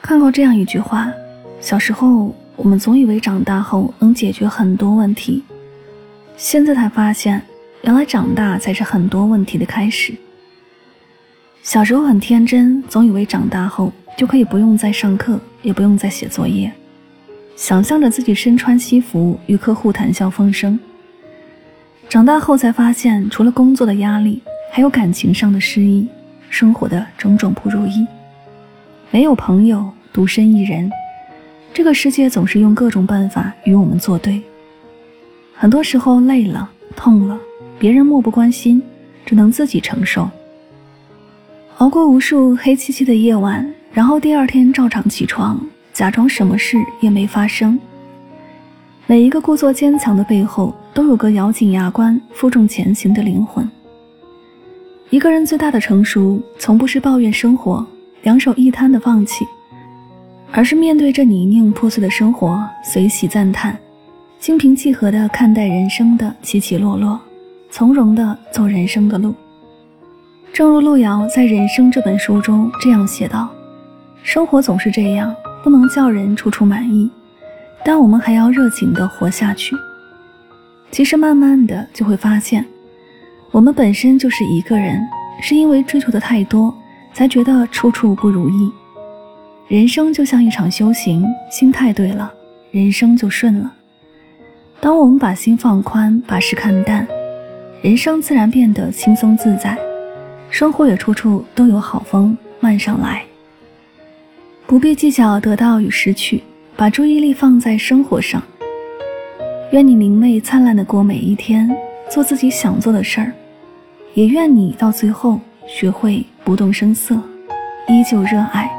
看过这样一句话：小时候我们总以为长大后能解决很多问题，现在才发现，原来长大才是很多问题的开始。小时候很天真，总以为长大后就可以不用再上课，也不用再写作业，想象着自己身穿西服与客户谈笑风生。长大后才发现，除了工作的压力，还有感情上的失意，生活的种种不如意。没有朋友，独身一人，这个世界总是用各种办法与我们作对。很多时候累了、痛了，别人漠不关心，只能自己承受。熬过无数黑漆漆的夜晚，然后第二天照常起床，假装什么事也没发生。每一个故作坚强的背后，都有个咬紧牙关、负重前行的灵魂。一个人最大的成熟，从不是抱怨生活、两手一摊的放弃，而是面对着泥泞破碎的生活，随喜赞叹，心平气和地看待人生的起起落落，从容地走人生的路。正如路遥在《人生》这本书中这样写道：“生活总是这样，不能叫人处处满意，但我们还要热情地活下去。其实，慢慢的就会发现，我们本身就是一个人，是因为追求的太多，才觉得处处不如意。人生就像一场修行，心态对了，人生就顺了。当我们把心放宽，把事看淡，人生自然变得轻松自在。”生活也处处都有好风慢上来，不必计较得到与失去，把注意力放在生活上。愿你明媚灿烂的过每一天，做自己想做的事儿，也愿你到最后学会不动声色，依旧热爱。